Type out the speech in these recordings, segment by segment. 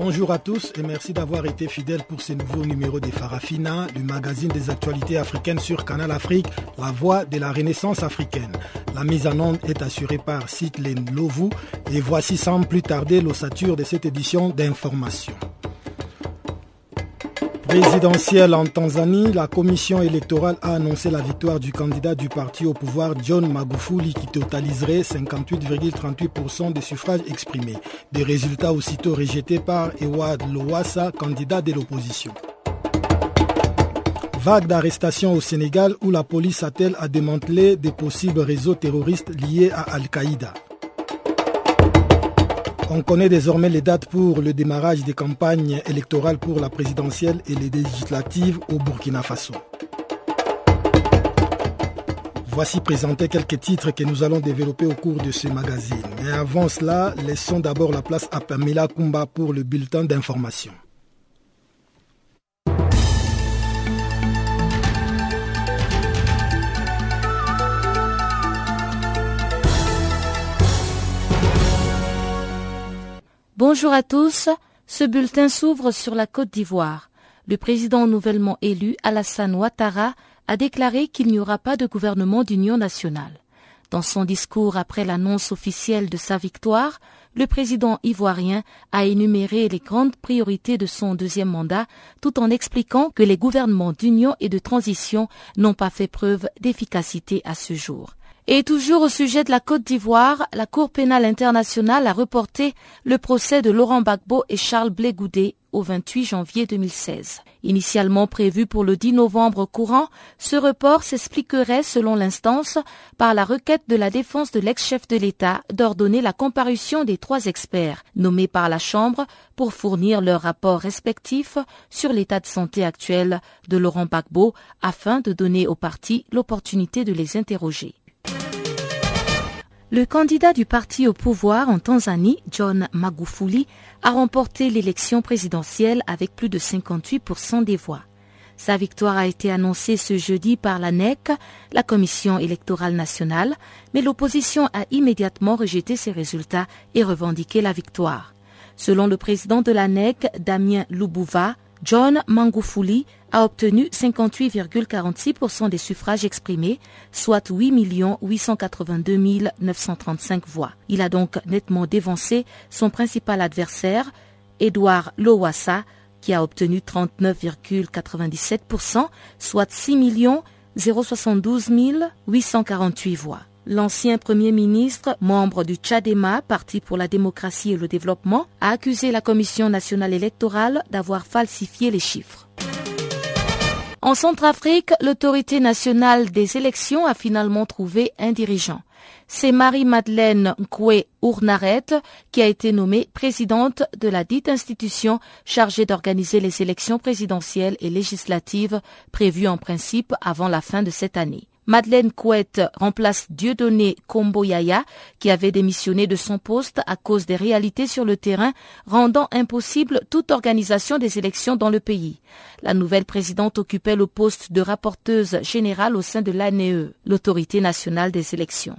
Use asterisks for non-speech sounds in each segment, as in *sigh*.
Bonjour à tous et merci d'avoir été fidèles pour ce nouveau numéro de Farafina, du magazine des actualités africaines sur Canal Afrique, la voix de la renaissance africaine. La mise en onde est assurée par Sitlin Lovu et voici sans plus tarder l'ossature de cette édition d'information. Présidentielle en Tanzanie, la commission électorale a annoncé la victoire du candidat du parti au pouvoir John Magufuli qui totaliserait 58,38% des suffrages exprimés. Des résultats aussitôt rejetés par Ewad Lowassa, candidat de l'opposition. Vague d'arrestations au Sénégal où la police attelle à démanteler des possibles réseaux terroristes liés à Al-Qaïda. On connaît désormais les dates pour le démarrage des campagnes électorales pour la présidentielle et les législatives au Burkina Faso. Voici présentés quelques titres que nous allons développer au cours de ce magazine. Mais avant cela, laissons d'abord la place à Pamela Kumba pour le bulletin d'information. Bonjour à tous. Ce bulletin s'ouvre sur la Côte d'Ivoire. Le président nouvellement élu, Alassane Ouattara, a déclaré qu'il n'y aura pas de gouvernement d'union nationale. Dans son discours après l'annonce officielle de sa victoire, le président ivoirien a énuméré les grandes priorités de son deuxième mandat tout en expliquant que les gouvernements d'union et de transition n'ont pas fait preuve d'efficacité à ce jour. Et toujours au sujet de la Côte d'Ivoire, la Cour pénale internationale a reporté le procès de Laurent Gbagbo et Charles Blé au 28 janvier 2016. Initialement prévu pour le 10 novembre courant, ce report s'expliquerait, selon l'instance, par la requête de la défense de l'ex-chef de l'État d'ordonner la comparution des trois experts nommés par la Chambre pour fournir leurs rapports respectifs sur l'état de santé actuel de Laurent Gbagbo afin de donner aux partis l'opportunité de les interroger. Le candidat du parti au pouvoir en Tanzanie, John Magufuli, a remporté l'élection présidentielle avec plus de 58% des voix. Sa victoire a été annoncée ce jeudi par la NEC, la Commission électorale nationale, mais l'opposition a immédiatement rejeté ces résultats et revendiqué la victoire. Selon le président de la NEC, Damien Lubouva, John Magufuli a obtenu 58,46% des suffrages exprimés, soit 8 882 935 voix. Il a donc nettement dévancé son principal adversaire, Edouard Lowassa, qui a obtenu 39,97%, soit 6 072 848 voix. L'ancien Premier ministre, membre du Tchadema, Parti pour la démocratie et le développement, a accusé la Commission nationale électorale d'avoir falsifié les chiffres. En Centrafrique, l'autorité nationale des élections a finalement trouvé un dirigeant. C'est Marie-Madeleine Nkwe Ournaret qui a été nommée présidente de la dite institution chargée d'organiser les élections présidentielles et législatives prévues en principe avant la fin de cette année. Madeleine Couette remplace Dieudonné Komboyaya, qui avait démissionné de son poste à cause des réalités sur le terrain, rendant impossible toute organisation des élections dans le pays. La nouvelle présidente occupait le poste de rapporteuse générale au sein de l'ANE, l'autorité nationale des élections.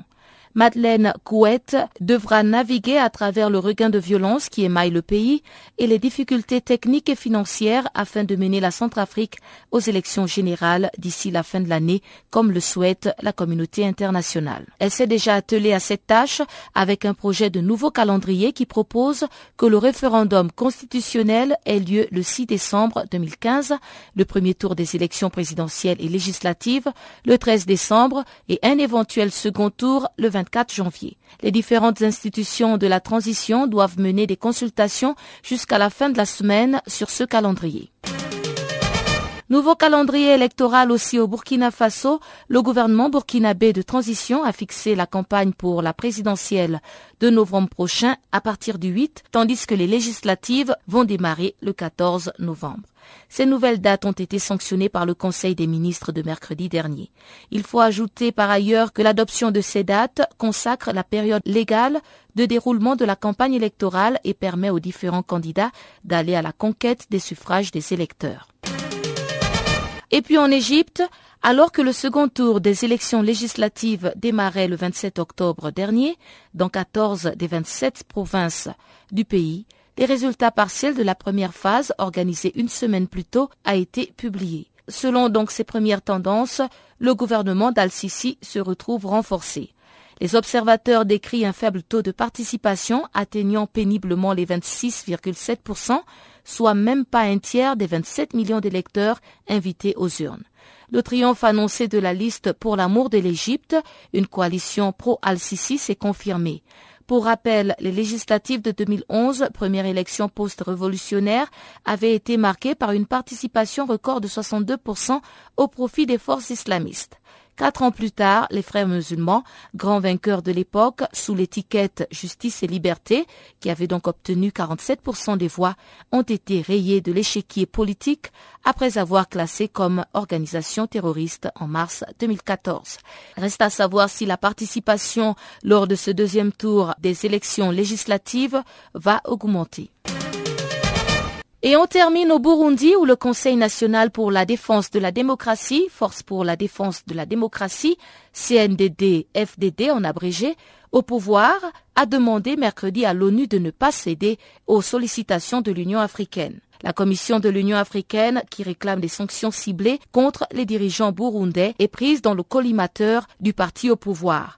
Madeleine Couette devra naviguer à travers le regain de violence qui émaille le pays et les difficultés techniques et financières afin de mener la Centrafrique aux élections générales d'ici la fin de l'année, comme le souhaite la communauté internationale. Elle s'est déjà attelée à cette tâche avec un projet de nouveau calendrier qui propose que le référendum constitutionnel ait lieu le 6 décembre 2015, le premier tour des élections présidentielles et législatives le 13 décembre et un éventuel second tour le 24 janvier. Les différentes institutions de la transition doivent mener des consultations jusqu'à la fin de la semaine sur ce calendrier. Nouveau calendrier électoral aussi au Burkina Faso. Le gouvernement burkinabé de transition a fixé la campagne pour la présidentielle de novembre prochain à partir du 8, tandis que les législatives vont démarrer le 14 novembre. Ces nouvelles dates ont été sanctionnées par le Conseil des ministres de mercredi dernier. Il faut ajouter par ailleurs que l'adoption de ces dates consacre la période légale de déroulement de la campagne électorale et permet aux différents candidats d'aller à la conquête des suffrages des électeurs. Et puis en Égypte, alors que le second tour des élections législatives démarrait le 27 octobre dernier dans 14 des 27 provinces du pays, les résultats partiels de la première phase, organisée une semaine plus tôt, a été publié. Selon donc ces premières tendances, le gouvernement d'Al-Sisi se retrouve renforcé. Les observateurs décrivent un faible taux de participation atteignant péniblement les 26,7%, soit même pas un tiers des 27 millions d'électeurs invités aux urnes. Le triomphe annoncé de la liste pour l'amour de l'Égypte, une coalition pro-Al-Sisi, s'est confirmé. Pour rappel, les législatives de 2011, première élection post-révolutionnaire, avaient été marquées par une participation record de 62% au profit des forces islamistes. Quatre ans plus tard, les frères musulmans, grands vainqueurs de l'époque, sous l'étiquette Justice et Liberté, qui avaient donc obtenu 47% des voix, ont été rayés de l'échiquier politique après avoir classé comme organisation terroriste en mars 2014. Reste à savoir si la participation lors de ce deuxième tour des élections législatives va augmenter. Et on termine au Burundi où le Conseil national pour la défense de la démocratie, Force pour la défense de la démocratie, CNDD, FDD en abrégé, au pouvoir, a demandé mercredi à l'ONU de ne pas céder aux sollicitations de l'Union africaine. La Commission de l'Union africaine, qui réclame des sanctions ciblées contre les dirigeants burundais, est prise dans le collimateur du parti au pouvoir.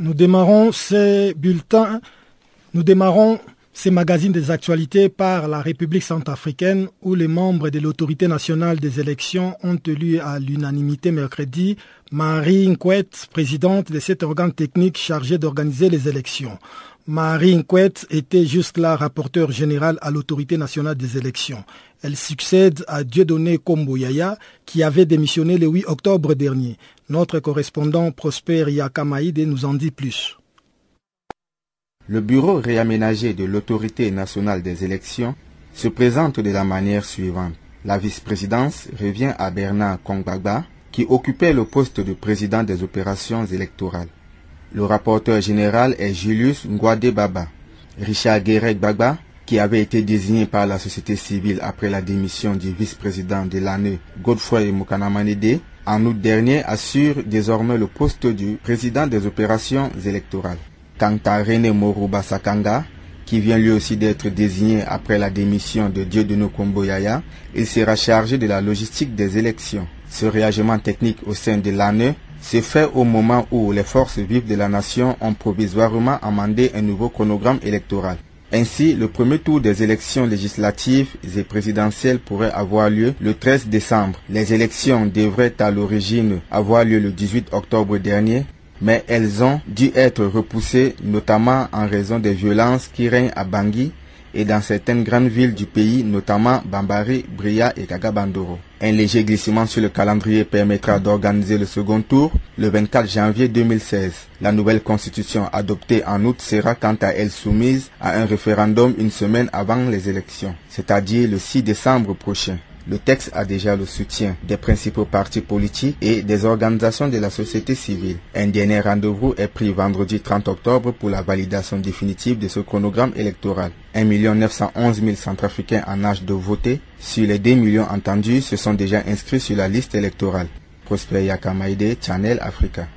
Nous démarrons ces bulletins, nous démarrons ces magazines des actualités par la République centrafricaine où les membres de l'autorité nationale des élections ont élu à l'unanimité mercredi Marie Nkwet, présidente de cet organe technique chargé d'organiser les élections. Marie Nkwet était jusque-là rapporteur général à l'autorité nationale des élections. Elle succède à Dieudonné Komboyaya qui avait démissionné le 8 octobre dernier. Notre correspondant Prosper Yakamaïde nous en dit plus. Le bureau réaménagé de l'autorité nationale des élections se présente de la manière suivante. La vice-présidence revient à Bernard Kongbagba, qui occupait le poste de président des opérations électorales. Le rapporteur général est Julius Ngwade Baba. Richard Guérec Baba, qui avait été désigné par la société civile après la démission du vice-président de l'année Godfrey Mukanamanide, en août dernier, assure désormais le poste du président des opérations électorales. Quant à René Moruba Sakanga, qui vient lui aussi d'être désigné après la démission de Dieudonné Komboyaya, il sera chargé de la logistique des élections. Ce réagement technique au sein de l'année se fait au moment où les forces vives de la nation ont provisoirement amendé un nouveau chronogramme électoral. Ainsi, le premier tour des élections législatives et présidentielles pourrait avoir lieu le 13 décembre. Les élections devraient à l'origine avoir lieu le 18 octobre dernier, mais elles ont dû être repoussées notamment en raison des violences qui règnent à Bangui et dans certaines grandes villes du pays, notamment Bambari, Bria et Kagabandoro. Un léger glissement sur le calendrier permettra d'organiser le second tour le 24 janvier 2016. La nouvelle constitution adoptée en août sera quant à elle soumise à un référendum une semaine avant les élections, c'est-à-dire le 6 décembre prochain. Le texte a déjà le soutien des principaux partis politiques et des organisations de la société civile. Un dernier rendez-vous est pris vendredi 30 octobre pour la validation définitive de ce chronogramme électoral. 1 911 000 Centrafricains en âge de voter sur les 2 millions entendus se sont déjà inscrits sur la liste électorale. Prosper Yakamaide, Channel Africa.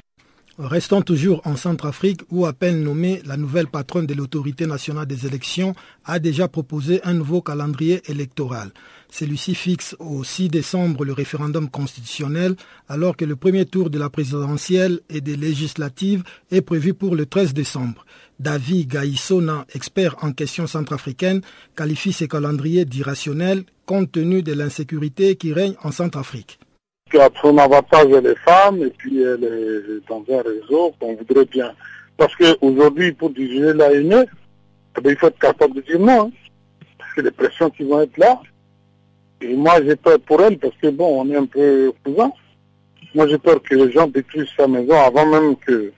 Restons toujours en Centrafrique où, à peine nommée, la nouvelle patronne de l'autorité nationale des élections a déjà proposé un nouveau calendrier électoral. Celui-ci fixe au 6 décembre le référendum constitutionnel alors que le premier tour de la présidentielle et des législatives est prévu pour le 13 décembre. David Gaïsona, expert en questions centrafricaines, qualifie ce calendrier d'irrationnel compte tenu de l'insécurité qui règne en Centrafrique. Son avantage, elle est femme et puis elle est dans un réseau qu'on voudrait bien. Parce qu'aujourd'hui, pour diriger l'ANE, eh ben, il faut être capable de dire non. Hein. Parce que les pressions qui vont être là, et moi, j'ai peur pour elle parce que, bon, on est un peu cousins. Moi, j'ai peur que les gens détruisent sa maison avant même que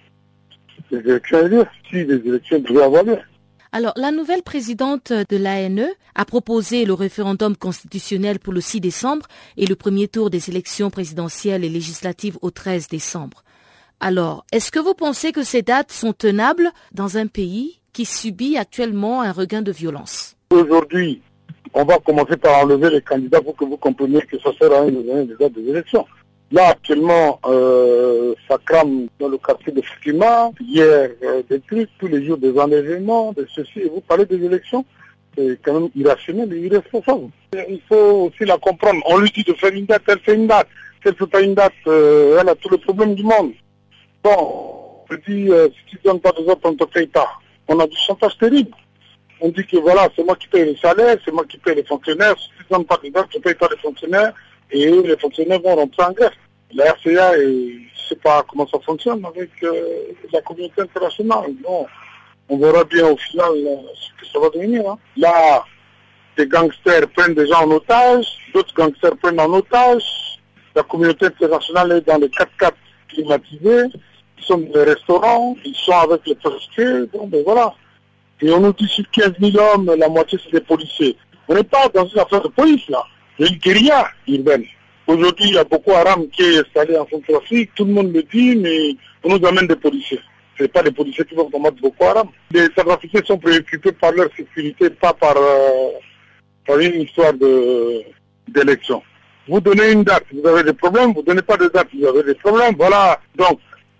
les élections aient lieu, si les élections devaient avoir lieu. Alors, la nouvelle présidente de l'ANE a proposé le référendum constitutionnel pour le 6 décembre et le premier tour des élections présidentielles et législatives au 13 décembre. Alors, est-ce que vous pensez que ces dates sont tenables dans un pays qui subit actuellement un regain de violence? Aujourd'hui, on va commencer par enlever les candidats pour que vous compreniez que ça sert à rien de donner des dates des élections. Là, actuellement, euh, ça crame dans le quartier de Fukima. Hier, euh, des trucs, tous les jours des enlèvements, de ceci. Et vous parlez des élections C'est quand même irrationnel et irresponsable. Il faut aussi la comprendre. On lui dit de faire une date, elle fait une date. Elle ne fait pas une date, euh, elle a tous les problèmes du monde. Bon, on dit, si tu ne donnes pas des autres, on te paye pas. On a du chantage terrible on dit que voilà, c'est moi qui paye les salaires, c'est moi qui paye les fonctionnaires. Si tu ne pas de date, tu ne payes pas les fonctionnaires et les fonctionnaires vont rentrer en grève. La RCA, je ne sais pas comment ça fonctionne avec euh, la communauté internationale. Bon, on verra bien au final euh, ce que ça va devenir. Hein. Là, des gangsters prennent des gens en otage, d'autres gangsters prennent en otage. La communauté internationale est dans les 4x4 climatisés, ils sont dans les restaurants, ils sont avec les prostituées. Bon, ben voilà. Et on nous dit sur 15 000 hommes, la moitié c'est des policiers. On n'est pas dans une affaire de police là. A une guérilla urbaine. Aujourd'hui, il y a beaucoup Haram qui est installé en Centrafrique, tout le monde le dit, mais on nous amène des policiers. Ce pas des policiers qui vont combattre Boko Haram. Les Centrafricains sont préoccupés par leur sécurité, pas par, euh, par une histoire d'élection. Vous donnez une date, vous avez des problèmes, vous ne donnez pas de date, vous avez des problèmes. Voilà. Donc,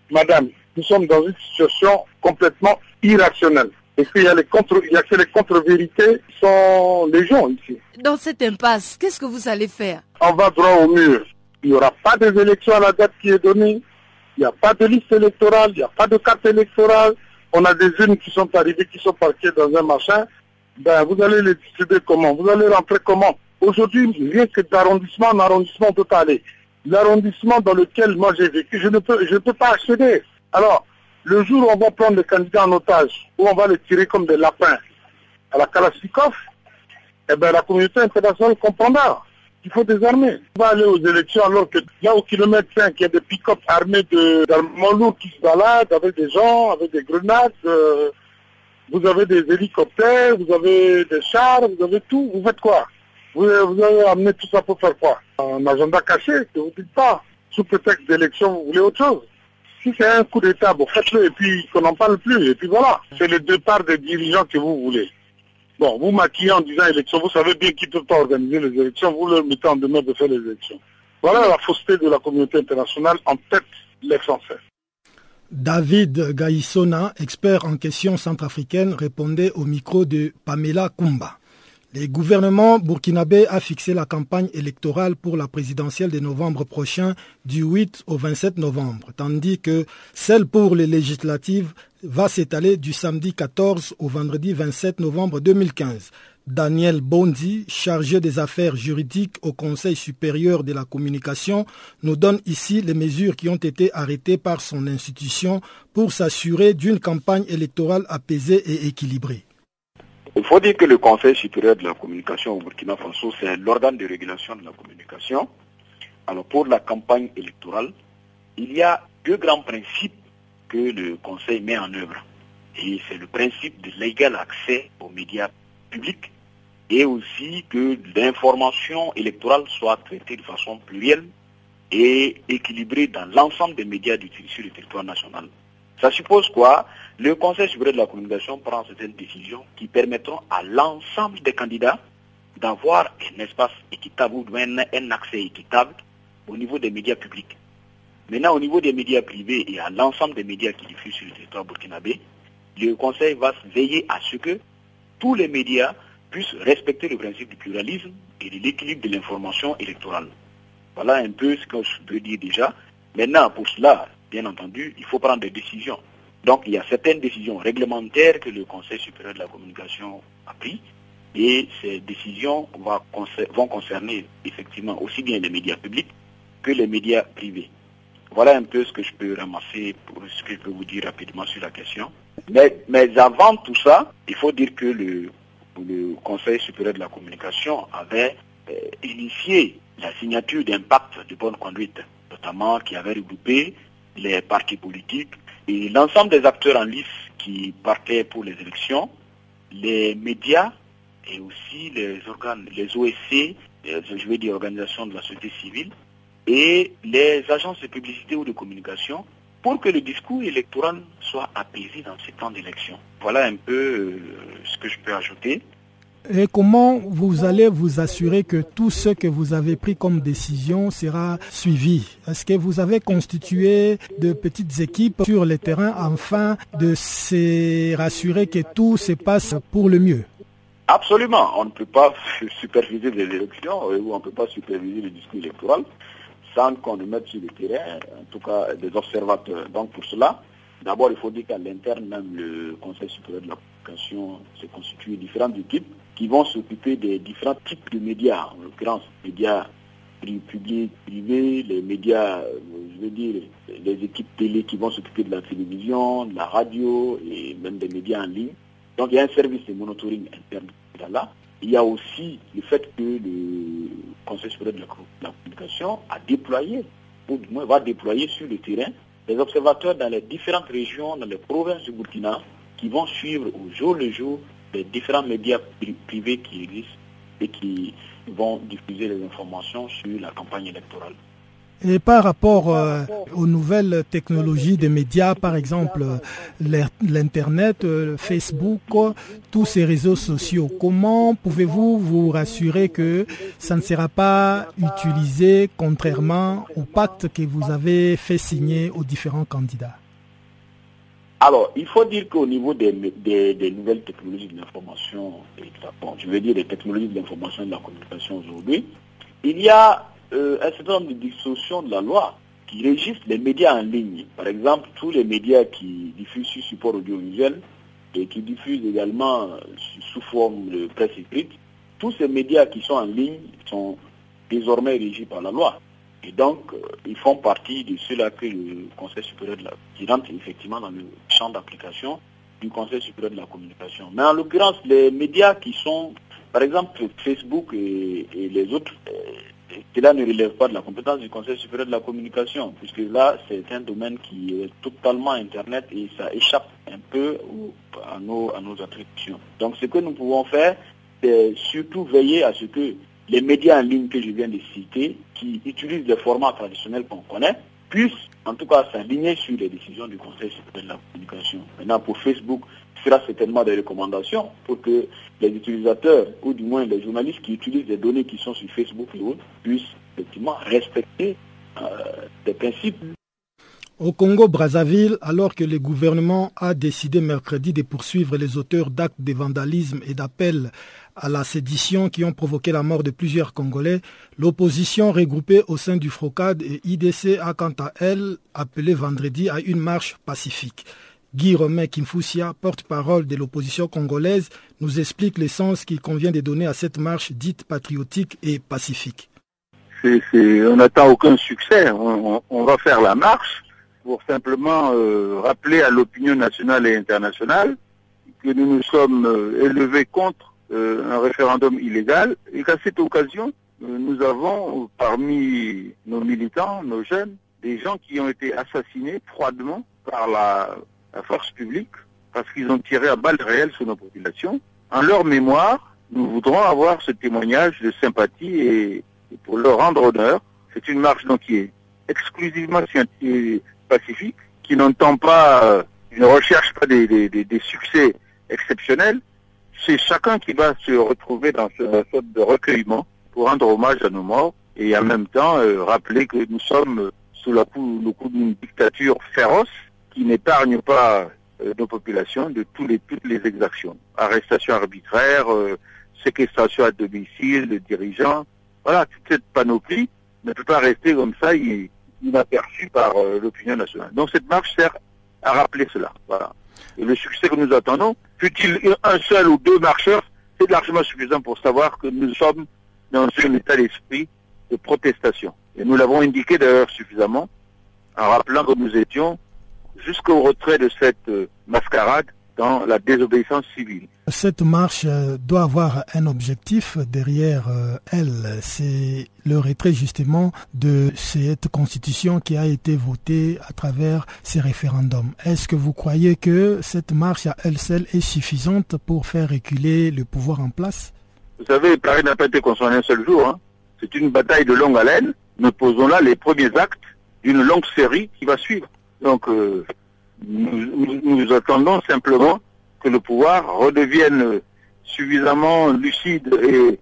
madame, nous sommes dans une situation complètement irrationnelle. Et qu'il y a les contre, il y a que les contre-vérités sont les gens ici. Dans cette impasse, qu'est-ce que vous allez faire? On va droit au mur. Il n'y aura pas des élections à la date qui est donnée. Il n'y a pas de liste électorale, il n'y a pas de carte électorale. On a des urnes qui sont arrivées, qui sont parquées dans un machin. Ben, vous allez les distribuer comment? Vous allez rentrer comment? Aujourd'hui, rien que d'arrondissement en arrondissement, on peut pas aller. L'arrondissement dans lequel moi j'ai vécu, je ne peux, je ne peux pas accéder. Alors, le jour où on va prendre les candidats en otage, où on va les tirer comme des lapins à la Kalashnikov, eh bien, la communauté internationale comprendra qu'il faut des armées. On va aller aux élections alors que là, au kilomètre 5, il y a des pick-up armés d'armements lourds qui se baladent avec des gens, avec des grenades. Euh, vous avez des hélicoptères, vous avez des chars, vous avez tout. Vous faites quoi? Vous, vous avez amené tout ça pour faire quoi? Un agenda caché que vous ne dites pas. Sous prétexte d'élection, vous voulez autre chose si c'est un coup d'État, bon, faites-le et puis qu'on n'en parle plus. Et puis voilà, c'est le départ des dirigeants que vous voulez. Bon, vous maquillez en disant élection, vous savez bien qu'ils ne peuvent pas organiser les élections, vous leur mettez en demeure de faire les élections. Voilà la fausseté de la communauté internationale, en tête les Français. David Gaïsona, expert en questions centrafricaines, répondait au micro de Pamela Kumba. Le gouvernement burkinabé a fixé la campagne électorale pour la présidentielle de novembre prochain du 8 au 27 novembre, tandis que celle pour les législatives va s'étaler du samedi 14 au vendredi 27 novembre 2015. Daniel Bondi, chargé des affaires juridiques au Conseil supérieur de la communication, nous donne ici les mesures qui ont été arrêtées par son institution pour s'assurer d'une campagne électorale apaisée et équilibrée. Il faut dire que le Conseil supérieur de la communication au Burkina Faso, c'est l'organe de régulation de la communication. Alors pour la campagne électorale, il y a deux grands principes que le Conseil met en œuvre. Et c'est le principe de l'égal accès aux médias publics et aussi que l'information électorale soit traitée de façon plurielle et équilibrée dans l'ensemble des médias du, sur le territoire national. Ça suppose quoi? Le Conseil supérieur de la communication prend certaines décisions qui permettront à l'ensemble des candidats d'avoir un espace équitable ou un, un accès équitable au niveau des médias publics. Maintenant, au niveau des médias privés et à l'ensemble des médias qui diffusent sur le territoire burkinabé, le Conseil va veiller à ce que tous les médias puissent respecter le principe du pluralisme et de l'équilibre de l'information électorale. Voilà un peu ce que je peux dire déjà. Maintenant, pour cela, bien entendu, il faut prendre des décisions. Donc, il y a certaines décisions réglementaires que le Conseil supérieur de la communication a prises et ces décisions vont concerner effectivement aussi bien les médias publics que les médias privés. Voilà un peu ce que je peux ramasser pour ce que je peux vous dire rapidement sur la question. Mais, mais avant tout ça, il faut dire que le, Conseil supérieur de la communication avait euh, initié la signature d'un pacte de bonne conduite, notamment qui avait regroupé les partis politiques et l'ensemble des acteurs en lice qui partaient pour les élections, les médias et aussi les organes, les OSC, euh, je veux dire organisations de la société civile, et les agences de publicité ou de communication pour que le discours électoral soit apaisé dans ces temps d'élection. Voilà un peu euh, ce que je peux ajouter. Et comment vous allez vous assurer que tout ce que vous avez pris comme décision sera suivi? Est-ce que vous avez constitué de petites équipes sur le terrain afin de se rassurer que tout se passe pour le mieux? Absolument. On ne peut pas *laughs* superviser les élections ou on ne peut pas superviser le discours électoral sans qu'on le mette sur le terrain, en tout cas des observateurs. Donc pour cela, d'abord il faut dire qu'à l'interne, même le Conseil supérieur de la communication se constitue différentes équipes qui vont s'occuper des différents types de médias, en l'occurrence médias publics, privés, les médias, euh, je veux dire, les équipes télé qui vont s'occuper de la télévision, de la radio et même des médias en ligne. Donc il y a un service de monitoring interne là. Il y a aussi le fait que le Conseil supérieur de la communication a déployé, ou du moins va déployer sur le terrain, des observateurs dans les différentes régions, dans les provinces du Burkina, qui vont suivre au jour le jour les différents médias privés qui existent et qui vont diffuser les informations sur la campagne électorale. Et par rapport euh, aux nouvelles technologies des médias, par exemple l'Internet, euh, Facebook, tous ces réseaux sociaux, comment pouvez-vous vous rassurer que ça ne sera pas utilisé contrairement au pacte que vous avez fait signer aux différents candidats? Alors, il faut dire qu'au niveau des, nouvelles technologies de l'information, je veux dire des technologies de l'information et de la communication aujourd'hui, il y a euh, un certain nombre de distorsions de la loi qui régissent les médias en ligne. Par exemple, tous les médias qui diffusent sur support audiovisuel et qui diffusent également euh, sous forme de presse écrite, tous ces médias qui sont en ligne sont désormais régis par la loi. Et donc, euh, ils font partie de ceux-là que le Conseil supérieur de la... qui rentre effectivement dans le champ d'application du Conseil supérieur de la communication. Mais en l'occurrence, les médias qui sont, par exemple, Facebook et, et les autres, cela ne relève pas de la compétence du Conseil supérieur de la communication, puisque là, c'est un domaine qui est totalement Internet et ça échappe un peu à nos, à nos attributions. Donc ce que nous pouvons faire, c'est surtout veiller à ce que les médias en ligne que je viens de citer, qui utilisent des formats traditionnels qu'on connaît, puissent en tout cas s'aligner sur les décisions du Conseil supérieur de la communication. Maintenant, pour Facebook, fera certainement des recommandations pour que les utilisateurs, ou du moins les journalistes qui utilisent des données qui sont sur Facebook et autres, puissent effectivement respecter euh, des principes. Au Congo-Brazzaville, alors que le gouvernement a décidé mercredi de poursuivre les auteurs d'actes de vandalisme et d'appels à la sédition qui ont provoqué la mort de plusieurs Congolais, l'opposition regroupée au sein du FROCAD et IDC a quant à elle appelé vendredi à une marche pacifique. Guy Romain Kimfusia, porte-parole de l'opposition congolaise, nous explique le sens qu'il convient de donner à cette marche dite patriotique et pacifique. on n'attend aucun succès. On, va faire la marche pour simplement euh, rappeler à l'opinion nationale et internationale que nous nous sommes euh, élevés contre euh, un référendum illégal et qu'à cette occasion, euh, nous avons parmi nos militants, nos jeunes, des gens qui ont été assassinés froidement par la, force publique parce qu'ils ont tiré à balles réelles sur nos populations. En leur mémoire, nous voudrons avoir ce témoignage de sympathie et, pour leur rendre honneur. C'est une marche qui est exclusivement pacifique, qui n'entend pas, euh, ne recherche pas des succès exceptionnels. C'est chacun qui va se retrouver dans ce sorte de recueillement pour rendre hommage à nos morts et en même temps euh, rappeler que nous sommes sous la coup, le coup d'une dictature féroce qui n'épargne pas euh, nos populations de tous les, toutes les exactions. Arrestation arbitraire, euh, séquestration à domicile de dirigeants. Voilà, toute cette panoplie ne peut pas rester comme ça inaperçue par euh, l'opinion nationale. Donc cette marche sert à rappeler cela. Voilà. Et le succès que nous attendons, fut-il un seul ou deux marcheurs, c'est largement suffisant pour savoir que nous sommes dans un état d'esprit de protestation. Et nous l'avons indiqué d'ailleurs suffisamment en rappelant que nous étions jusqu'au retrait de cette euh, mascarade dans la désobéissance civile. Cette marche euh, doit avoir un objectif derrière euh, elle, c'est le retrait justement de cette constitution qui a été votée à travers ces référendums. Est-ce que vous croyez que cette marche à elle seule est suffisante pour faire reculer le pouvoir en place? Vous savez, Paris n'a pas été construit un seul jour. Hein. C'est une bataille de longue haleine. Nous posons là les premiers actes d'une longue série qui va suivre. Donc, euh, nous, nous, attendons simplement que le pouvoir redevienne suffisamment lucide et,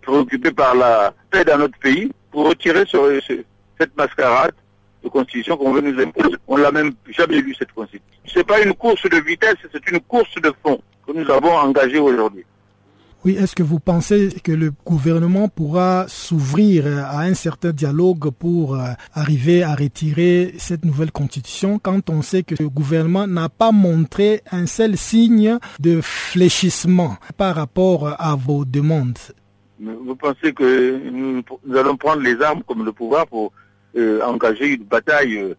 préoccupé par la paix dans notre pays pour retirer ce, ce, cette mascarade de constitution qu'on veut nous imposer. On l'a même jamais lu cette constitution. C'est pas une course de vitesse, c'est une course de fond que nous avons engagée aujourd'hui. Oui, est-ce que vous pensez que le gouvernement pourra s'ouvrir à un certain dialogue pour arriver à retirer cette nouvelle constitution quand on sait que le gouvernement n'a pas montré un seul signe de fléchissement par rapport à vos demandes? Vous pensez que nous, nous allons prendre les armes comme le pouvoir pour euh, engager une bataille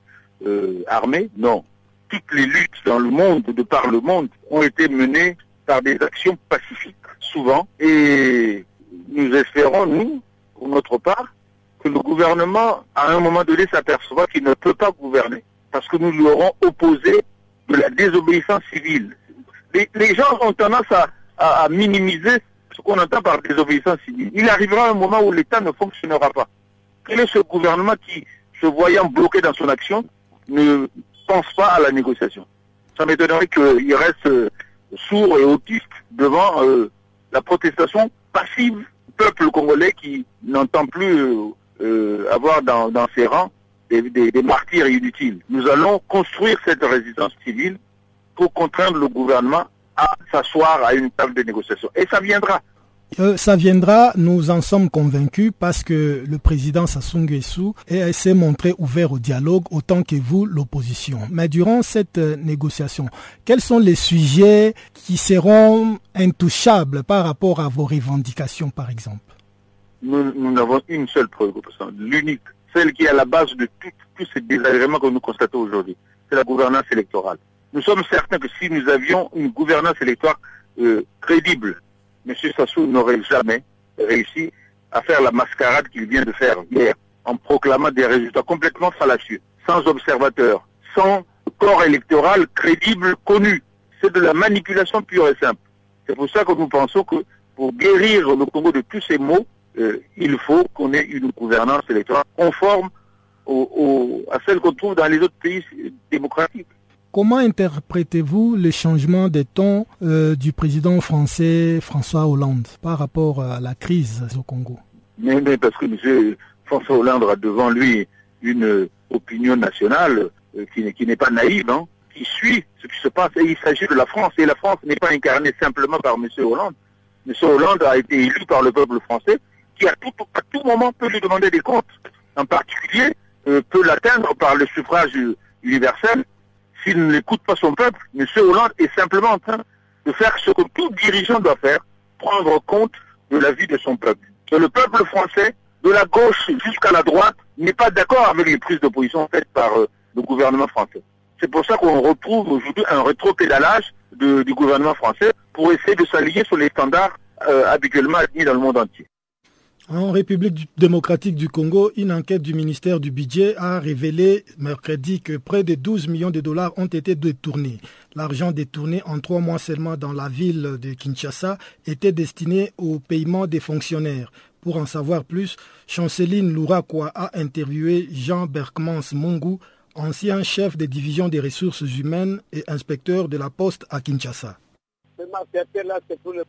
euh, armée? Non. Toutes les luttes dans le monde, de par le monde, ont été menées par des actions pacifiques souvent et nous espérons, nous, pour notre part, que le gouvernement, à un moment donné, s'aperçoit qu'il ne peut pas gouverner parce que nous lui aurons opposé de la désobéissance civile. Les, gens ont tendance à minimiser ce qu'on entend par désobéissance civile. Il arrivera un moment où l'État ne fonctionnera pas. Quel est ce gouvernement qui, se voyant bloqué dans son action, ne pense pas à la négociation? Ça m'étonnerait qu'il reste euh, sourd et autiste devant euh, la protestation passive du peuple congolais qui n'entend plus euh, euh, avoir dans, ses rangs des, des, martyrs inutiles. Nous allons construire cette résistance civile pour contraindre le gouvernement à s'asseoir à une table de négociation. Et ça viendra. Euh, ça viendra, nous en sommes convaincus parce que le président Sassou Nguesso s'est montré ouvert au dialogue autant que vous, l'opposition. Mais durant cette euh, négociation, quels sont les sujets qui seront intouchables par rapport à vos revendications, par exemple? Nous, nous avons une seule préoccupation, l'unique, celle qui est à la base de tout, tous ces désagréments que nous constatons aujourd'hui. C'est la gouvernance électorale. Nous sommes certains que si nous avions une gouvernance électorale euh, crédible, M. Sassou n'aurait jamais réussi à faire la mascarade qu'il vient de faire hier en proclamant des résultats complètement fallacieux, sans observateurs, sans corps électoral crédible, connu. C'est de la manipulation pure et simple. C'est pour ça que nous pensons que pour guérir le Congo de tous ces maux, euh, il faut qu'on ait une gouvernance électorale conforme à celle qu'on trouve dans les autres pays démocratiques. Comment interprétez-vous le changement de ton euh, du président français François Hollande par rapport à la crise au Congo? Mais, parce que M. François Hollande a devant lui une opinion nationale euh, qui, n'est pas naïve, hein, qui suit ce qui se passe. Et il s'agit de la France. Et la France n'est pas incarnée simplement par M. Hollande. M. Hollande a été élu par le peuple français qui à tout, à tout moment peut lui demander des comptes. En particulier, euh, peut l'atteindre par le suffrage universel s'il n'écoute pas son peuple, M. Hollande est simplement en train de faire ce que tout dirigeant doit faire, prendre compte de la vie de son peuple. Le peuple français, de la gauche jusqu'à la droite, n'est pas d'accord avec les prises d'opposition faites par euh, le gouvernement français. C'est pour ça qu'on retrouve aujourd'hui un rétropédalage de, du gouvernement français pour essayer de s'aligner sur les standards euh, habituellement admis dans le monde entier. En République démocratique du Congo, une enquête du ministère du Budget a révélé mercredi que près de 12 millions de dollars ont été détournés. L'argent détourné en trois mois seulement dans la ville de Kinshasa était destiné au paiement des fonctionnaires. Pour en savoir plus, Chanceline Lourakwa a interviewé Jean Berkmans Mungu, ancien chef de division des ressources humaines et inspecteur de la poste à Kinshasa. c'est pour le,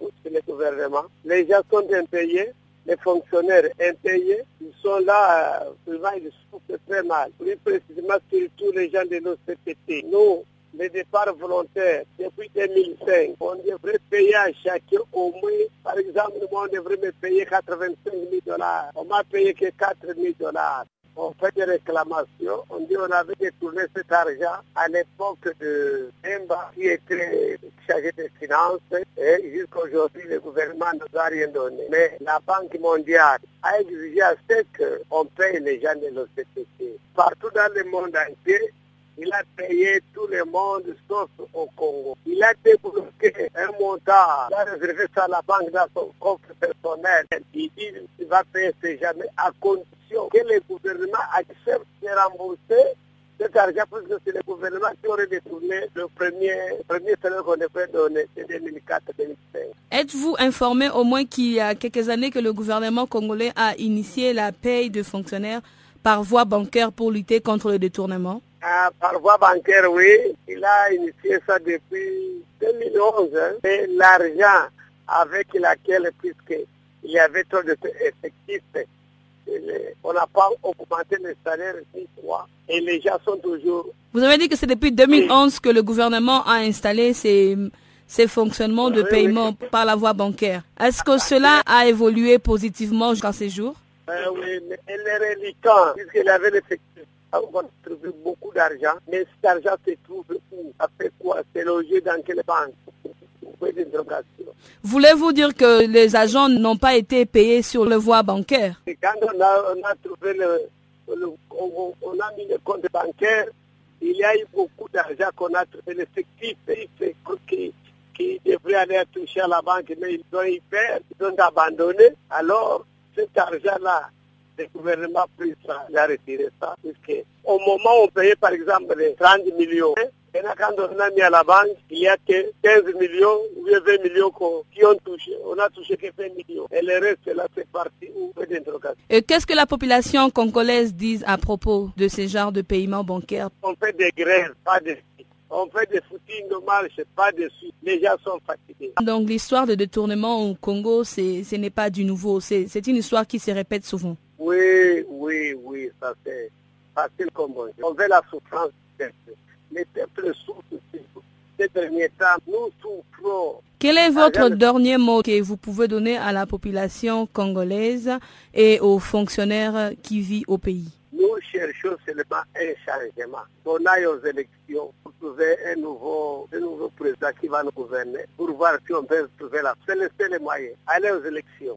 gouvernement. Les gens sont impayés les fonctionnaires impayés, ils sont là, souvent ils souffrent très mal. Plus précisément, surtout les gens de l'OCPT. Nous, les départs volontaires, depuis 2005, on devrait payer à chacun au moins, par exemple, moi, on devrait me payer 85 000 dollars. On m'a payé que 4 000 dollars on fait des réclamations. On dit qu'on avait détourné cet argent à l'époque de Mba qui était chargé des finances et jusqu'aujourd'hui le gouvernement ne nous a rien donné. Mais la Banque mondiale a exigé à ce qu'on paye les gens de l'OCTC. Partout dans le monde entier, il a payé tout le monde sauf au Congo. Il a débloqué un montant, il a réservé ça à la banque dans son compte personnel. Il dit qu'il va payer ces jamais à condition que le gouvernement accepte de rembourser cet argent parce que c'est le gouvernement qui aurait détourné le premier, premier salaire qu'on devrait donner, c'est 2004-2005. Êtes-vous informé au moins qu'il y a quelques années que le gouvernement congolais a initié la paye de fonctionnaires par voie bancaire pour lutter contre le détournement? Ah, par voie bancaire, oui. Il a initié ça depuis 2011. Hein. Et l'argent avec laquelle, puisqu'il y avait trop d'effectifs, on n'a pas augmenté les salaires six fois et les gens sont toujours... Vous avez dit que c'est depuis 2011 que le gouvernement a installé ces, ces fonctionnements de paiement par la voie bancaire. Est-ce que cela a évolué positivement jusqu'à ces jours? Euh, Oui, mais elle est puisqu'il avait l'effectif. On va trouver beaucoup d'argent, mais cet argent se trouve où? Après quoi? C'est logé dans quelle banque? Voulez-vous dire que les agents n'ont pas été payés sur le voie bancaire? Quand on a, trouvé le, on, a mis le compte bancaire, il y a eu beaucoup d'argent qu'on a trouvé, l'effectif qui, qui devrait aller toucher à la banque, mais ils ont eu peur, ils ont abandonné. Alors, cet argent-là, le gouvernement a pris ça, il a retiré ça, au moment où on payait par exemple les 30 millions, et là, quand on a mis à la banque, il y a que 15 millions ou 20 millions qui ont touché. On a touché que 20 millions. Et le reste, là, c'est parti Et qu'est-ce que la population congolaise dit à propos de ce genre de paiement bancaire? On fait des grèves, pas de on fait des footings de marche, pas de suite. Les gens sont fatigués. Donc l'histoire de détournement au Congo, ce n'est pas du nouveau. C'est une histoire qui se répète souvent. Oui, oui, oui, ça c'est facile comme on dit. On veut la souffrance. Les peuples souffrent ces derniers temps. Nous souffrons. Quel est votre dernier mot que vous pouvez donner à la population congolaise et aux fonctionnaires qui vivent au pays? Nous cherchons seulement un changement. On aille aux élections pour trouver un nouveau, un nouveau président qui va nous gouverner, pour voir si on peut trouver la seule, seul moyen. Aller aux élections.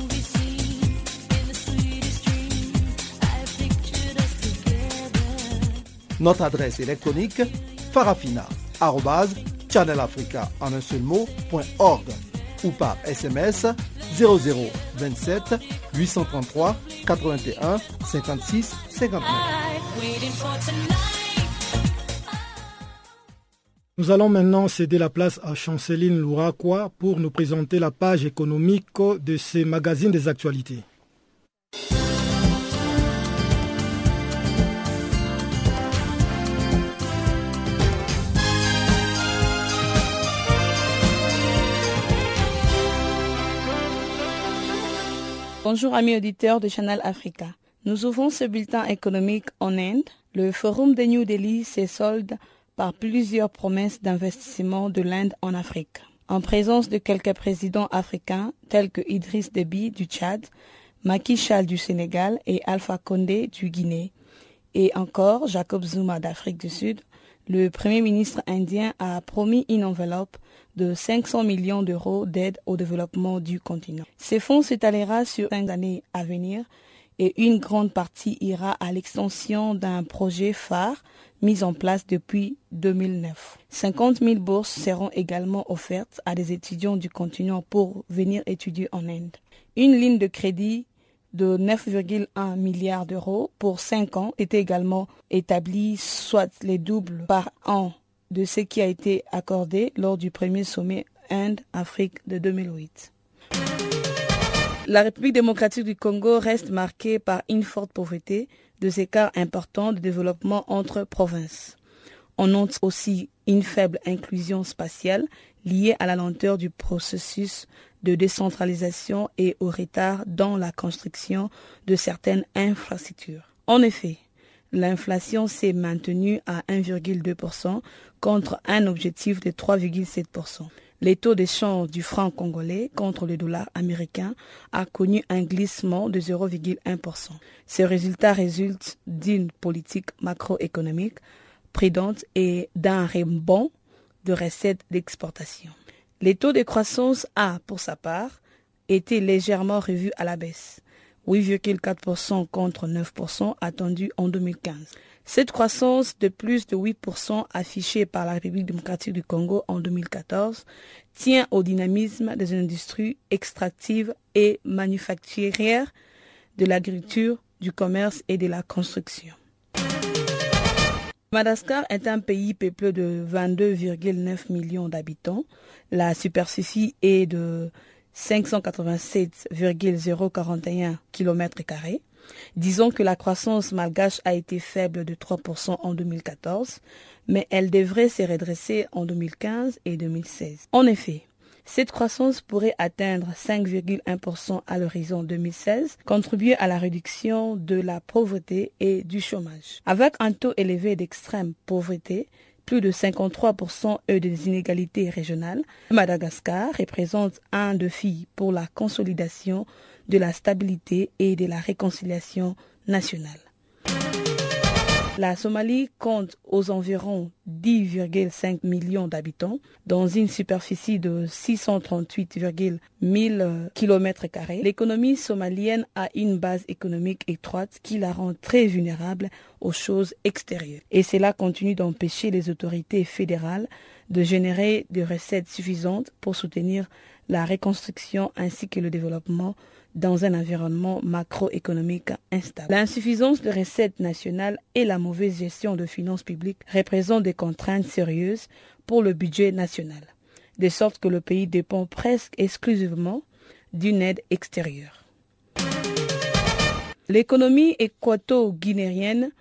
Notre adresse électronique farafina.channelafrica en un seul ou par SMS 0027 833 81 56 59. Nous allons maintenant céder la place à Chanceline Louraquois pour nous présenter la page économique de ces magazines des actualités. Bonjour amis auditeurs de Channel Africa. Nous ouvrons ce bulletin économique en Inde. Le forum de New Delhi s'est solde par plusieurs promesses d'investissement de l'Inde en Afrique. En présence de quelques présidents africains tels que Idriss Déby du Tchad, Macky Sall du Sénégal et Alpha Condé du Guinée, et encore Jacob Zuma d'Afrique du Sud, le Premier ministre indien a promis une enveloppe de 500 millions d'euros d'aide au développement du continent. Ces fonds s'étalera sur cinq années à venir et une grande partie ira à l'extension d'un projet phare mis en place depuis 2009. 50 000 bourses seront également offertes à des étudiants du continent pour venir étudier en Inde. Une ligne de crédit de 9,1 milliards d'euros pour 5 ans est également établie, soit les doubles par an de ce qui a été accordé lors du premier sommet Inde-Afrique de 2008. La République démocratique du Congo reste marquée par une forte pauvreté, deux écarts importants de développement entre provinces. On note aussi une faible inclusion spatiale liée à la lenteur du processus de décentralisation et au retard dans la construction de certaines infrastructures. En effet, l'inflation s'est maintenue à 1,2% contre un objectif de 3,7%. Les taux d'échange du franc congolais contre le dollar américain a connu un glissement de 0,1%. Ce résultat résulte d'une politique macroéconomique prudente et d'un rebond de recettes d'exportation. Les taux de croissance a, pour sa part, été légèrement revus à la baisse, 8,4% contre 9% attendu en 2015. Cette croissance de plus de 8% affichée par la République démocratique du Congo en 2014 tient au dynamisme des industries extractives et manufacturières, de l'agriculture, du commerce et de la construction. Madagascar est un pays peuplé de 22,9 millions d'habitants. La superficie est de 587,041 km. Disons que la croissance malgache a été faible de 3% en 2014, mais elle devrait se redresser en 2015 et 2016. En effet, cette croissance pourrait atteindre 5,1% à l'horizon 2016, contribuer à la réduction de la pauvreté et du chômage. Avec un taux élevé d'extrême pauvreté, plus de 53% et des inégalités régionales, Madagascar représente un défi pour la consolidation de la stabilité et de la réconciliation nationale. La Somalie compte aux environs 10,5 millions d'habitants dans une superficie de 638,000 km. L'économie somalienne a une base économique étroite qui la rend très vulnérable aux choses extérieures. Et cela continue d'empêcher les autorités fédérales de générer des recettes suffisantes pour soutenir la reconstruction ainsi que le développement dans un environnement macroéconomique instable. L'insuffisance de recettes nationales et la mauvaise gestion de finances publiques représentent des contraintes sérieuses pour le budget national, de sorte que le pays dépend presque exclusivement d'une aide extérieure. L'économie équato-guinéenne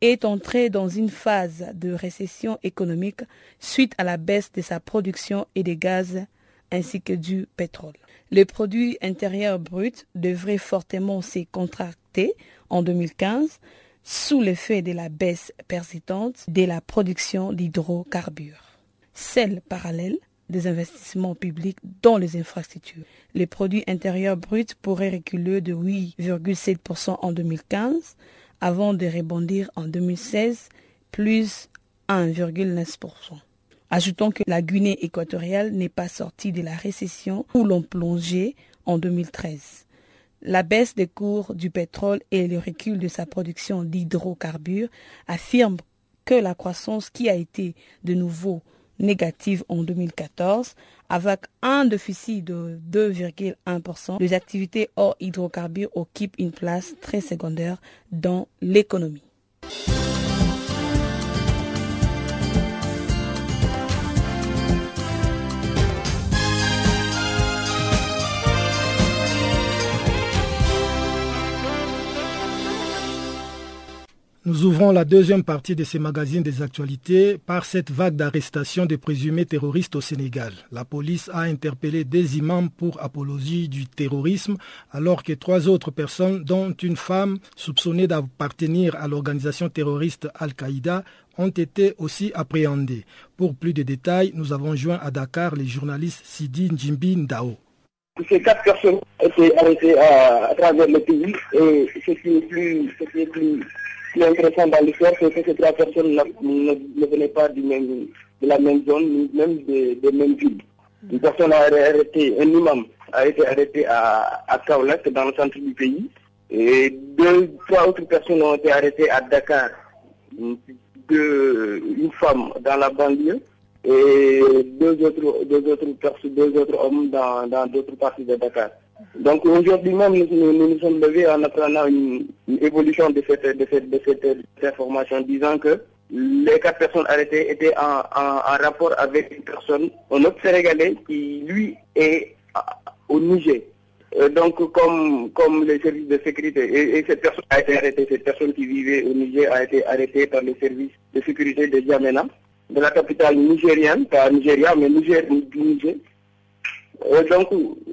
est entrée dans une phase de récession économique suite à la baisse de sa production et des gaz ainsi que du pétrole. Le produit intérieur brut devrait fortement se contracter en 2015 sous l'effet de la baisse persistante de la production d'hydrocarbures. Celle parallèle des investissements publics dans les infrastructures. Le produit intérieur brut pourrait reculer de 8,7% en 2015 avant de rebondir en 2016 plus 1,9%. Ajoutons que la Guinée équatoriale n'est pas sortie de la récession où l'on plongeait en 2013. La baisse des cours du pétrole et le recul de sa production d'hydrocarbures affirment que la croissance qui a été de nouveau négative en 2014, avec un déficit de 2,1%, les activités hors hydrocarbures occupent une place très secondaire dans l'économie. Nous ouvrons la deuxième partie de ces magazines des actualités par cette vague d'arrestations de présumés terroristes au Sénégal. La police a interpellé des imams pour apologie du terrorisme alors que trois autres personnes, dont une femme soupçonnée d'appartenir à l'organisation terroriste Al-Qaïda, ont été aussi appréhendées. Pour plus de détails, nous avons joint à Dakar les journalistes Sidi Njimbi Ndao. Ces quatre personnes été arrêtées à, travers le pays et ce ce plus qui est intéressant dans l'histoire, c'est que ces trois personnes ne, ne, venaient pas du même, de la même zone, ni même des de mêmes villes. Une personne a arrêté, un imam a été arrêté à, à Kaolak, dans le centre du pays. Et deux, trois autres personnes ont été arrêtées à Dakar. Deux, une femme dans la banlieue et deux autres, deux autres, deux autres hommes dans, dans d'autres parties de Dakar. Donc aujourd'hui même, nous, nous, sommes levés en apprenant une, évolution de cette, de, cette, de cette, information, disant que les quatre personnes arrêtées étaient en, rapport avec une personne, un autre Sénégalais qui, lui, est au Niger. donc, comme, comme les services de sécurité, et, cette personne a été arrêtée, cette personne qui vivait au Niger a été arrêtée par les services de sécurité de Djamena, de la capitale nigérienne, pas Nigeria, mais Niger, Niger. Euh, donc,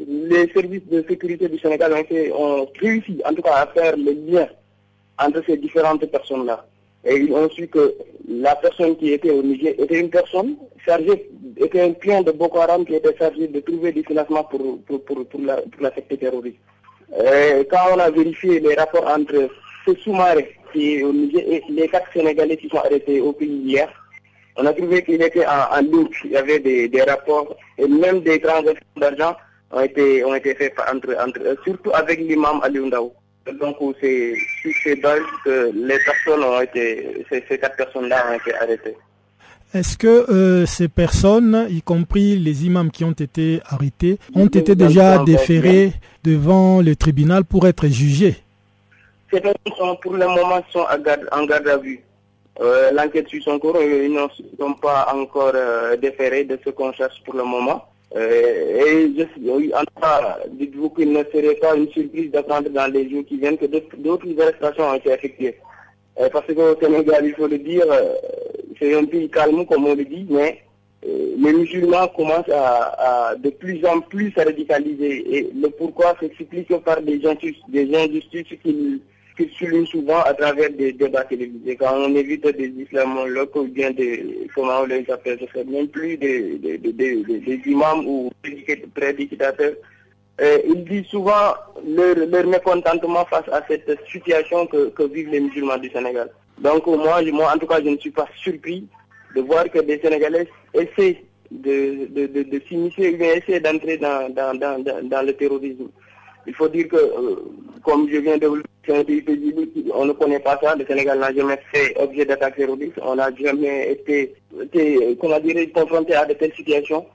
les services de sécurité du Sénégal ont, réussi, en tout cas, à faire le lien entre ces différentes personnes-là. Et ils ont su que la personne qui était au Niger était une personne chargée, était un pion de Boko Haram qui était chargé de trouver des financements pour, pour, pour, pour la, secte terroriste. Et quand on a vérifié les rapports entre ce sous-marin qui est au Niger et les quatre Sénégalais qui sont arrêtés au pays hier, on a trouvé qu'il était en, en Il y avait des, des, rapports et même des transactions d'argent ont été, ont été faits entre, entre surtout avec l'imam Ali Donc c'est sur ces bases que les personnes ont été, ces, ces quatre personnes-là ont été arrêtées. Est-ce que euh, ces personnes, y compris les imams qui ont été arrêtés, ont été déjà déférés devant le tribunal pour être jugés? Ces personnes sont pour le moment sont en garde, en garde à vue. Euh, l'enquête suit son cours, ils ne sont pas encore euh, déférés de ce qu'on cherche pour le moment. Euh, et je, en tout cas, dites-vous qu'il ne serait pas une surprise d'apprendre dans les jours qui viennent que d'autres arrestations ont été effectuées. parce qu'au Sénégal, il faut le dire, c'est un pays calme, comme on le dit, mais les musulmans commencent à, de plus en plus à radicaliser. Et le pourquoi s'explique par des injustices, des injustices qu'ils qui souligne souvent à travers des débats télévisés. Quand on évite des islamologues ou bien des, comment on les appelle, je même plus, des, des, des, imams ou prédicateurs, euh, ils disent souvent leur, leur, mécontentement face à cette situation que, vivent les musulmans du Sénégal. Donc moi, moi, en tout cas, je ne suis pas surpris de voir que des Sénégalais essaient de, de, de, de s'initier, essaient d'entrer dans, dans, dans le terrorisme. Il faut dire que, euh, comme je viens de vous le dire, on ne connaît pas ça. Le Sénégal n'a jamais fait objet d'attaque terroriste. On n'a jamais été, été comment dire, confronté à de telles situations.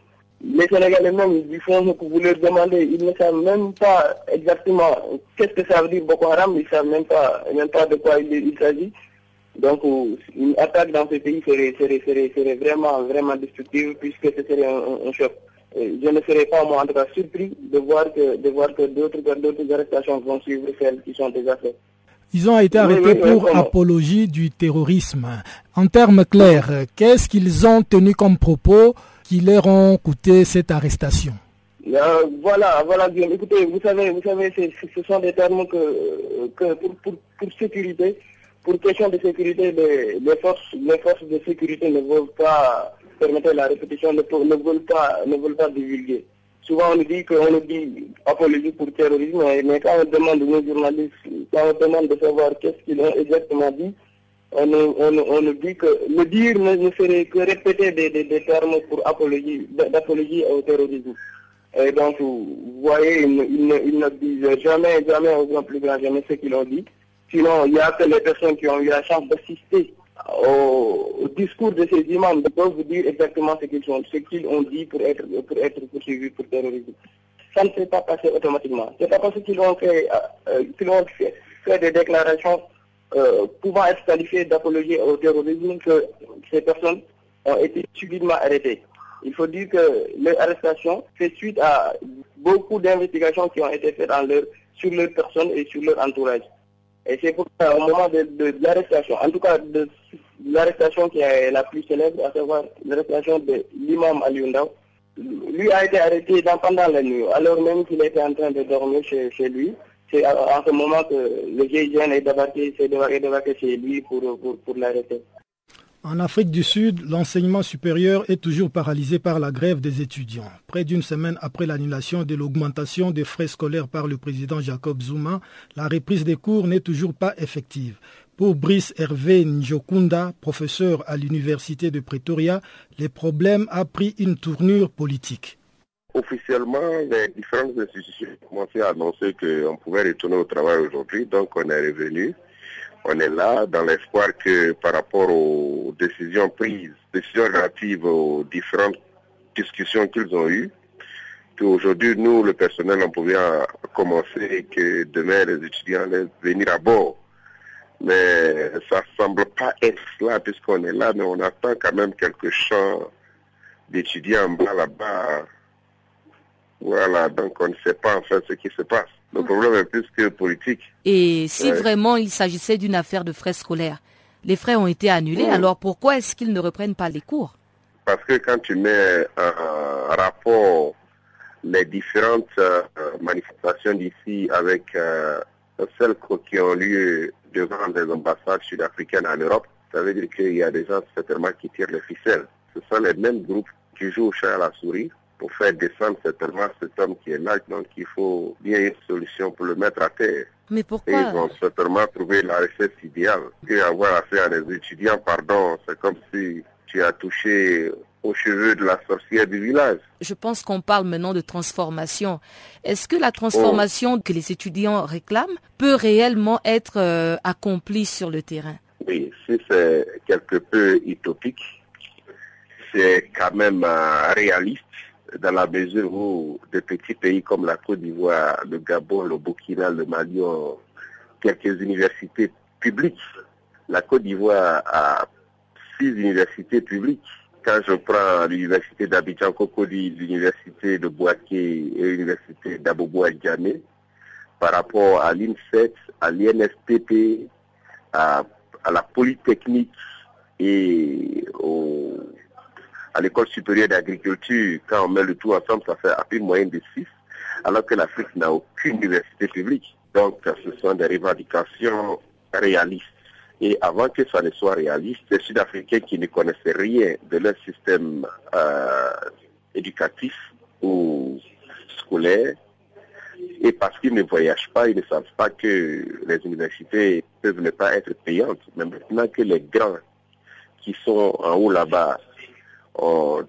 Les Sénégalais même, ils font que vous leur demandez. Ils ne savent même pas exactement qu'est-ce que ça veut dire Boko Haram. Ils ne savent même pas, même pas de quoi il, s'agit. Donc, une attaque dans ce pays serait, serait vraiment, vraiment destructive puisque ce serait un choc je ne serais pas, moi, en tout cas, surpris de voir que, de voir que d'autres, d'autres arrestations vont suivre celles qui sont déjà faites. Ils ont été arrêtés pour apologie du terrorisme. En termes clairs, qu'est-ce qu'ils ont tenu comme propos qui leur ont coûté cette arrestation? Euh, Voilà, voilà, Écoutez, vous savez, vous savez, ce sont des termes que, que pour, pour, pour sécurité, pour question de sécurité, les, les, forces, les forces de sécurité ne veulent pas permettez la répétition, ne, ne, veulent pas, ne veulent pas divulguer. Souvent, on nous dit qu'on nous dit apologie pour terrorisme, mais quand on demande aux journalistes, quand on demande de savoir qu'est-ce qu'ils ont exactement dit, on, on, on, nous dit que le dire ne, serait que répéter des, des, des termes pour apologie, d'apologie au terrorisme. Et donc, vous voyez, ils, ils, ne, disent jamais, jamais, au plus grand jamais ce qu'ils ont dit. Sinon, il n'y a que les personnes qui ont eu la chance d'assister au, discours de ces imams peuvent vous dire exactement ce qu'ils ont, ce qu'ils ont dit pour être, pour être poursuivis pour terrorisme. Ça ne s'est pas passé automatiquement. C'est pas parce qu'ils ont fait, euh, qu'ils ont fait, des déclarations euh, pouvant être qualifiées d'apologie au terrorisme que ces personnes ont été subitement arrêtées. Il faut dire que leur arrestation fait suite à beaucoup d'investigations qui ont été faites leur, sur leur personne et sur leur entourage. Et c'est pour ça, au moment de, de, l'arrestation, en tout cas de l'arrestation qui est la plus célèbre, à savoir l'arrestation de l'imam Aliundao, lui a été arrêté dans, pendant la nuit, alors même qu'il était en train de dormir chez, chez lui. C'est à, ce moment que le GIGN est débarqué, débarqué chez lui pour, pour, pour l'arrêter. En Afrique du Sud, l'enseignement supérieur est toujours paralysé par la grève des étudiants. Près d'une semaine après l'annulation de l'augmentation des frais scolaires par le président Jacob Zuma, la reprise des cours n'est toujours pas effective. Pour Brice Hervé Njokunda, professeur à l'université de Pretoria, les problèmes ont pris une tournure politique. Officiellement, les différentes institutions ont commencé à annoncer qu'on pouvait retourner au travail aujourd'hui, donc on est revenu. On est là dans l'espoir que par rapport aux décisions prises, décisions relatives aux différentes discussions qu'ils ont eues, qu'aujourd'hui, nous, le personnel, on pouvait commencer et que demain, les étudiants allaient venir à bord. Mais ça semble pas être cela puisqu'on est là, mais on attend quand même quelques champs d'étudiants bas là-bas. Voilà, donc on ne sait pas en fait ce qui se passe. Le ah. problème est plus que politique. Et si vraiment il s'agissait d'une affaire de frais scolaires, les frais ont été annulés, alors pourquoi est-ce qu'ils ne reprennent pas les cours? Parce que quand tu mets en rapport les différentes euh, manifestations d'ici avec euh, celles qui ont lieu devant les ambassades sud-africaines en Europe, ça veut dire qu'il y a des gens certainement qui tirent les ficelles. Ce sont les mêmes groupes qui jouent au chat à la souris pour faire descendre certainement cet homme qui est là. Donc il faut bien une solution pour le mettre à terre. Mais pourquoi Et ils vont certainement trouver la recette idéale. Et avoir affaire à des étudiants, pardon, c'est comme si tu as touché aux cheveux de la sorcière du village. Je pense qu'on parle maintenant de transformation. Est-ce que la transformation que les étudiants réclament peut réellement être euh, accomplie sur le terrain? Oui, si c'est quelque peu utopique, c'est quand même euh, réaliste dans la mesure où des petits pays comme la Côte d'Ivoire, le Gabon, le Burkina, le Mali ont quelques universités publiques. La Côte d'Ivoire a six universités publiques. Quand je prends l'université d'Abidjan Cocody, l'université de Boaké et l'université d'Abobo Djamé, par rapport à l'INSET, à l'INSTP, à, à la Polytechnique et au à l'école supérieure d'agriculture, quand on met le tout ensemble, ça fait à peu moyenne de 6, alors que l'Afrique n'a aucune université publique. Donc, ce sont des revendications réalistes. Et avant que ça ne soit réaliste, les Sud-Africains qui ne connaissaient rien de leur système euh, éducatif ou scolaire, et parce qu'ils ne voyagent pas, ils ne savent pas que les universités peuvent ne pas être payantes. Mais maintenant que les grands qui sont en haut là-bas ont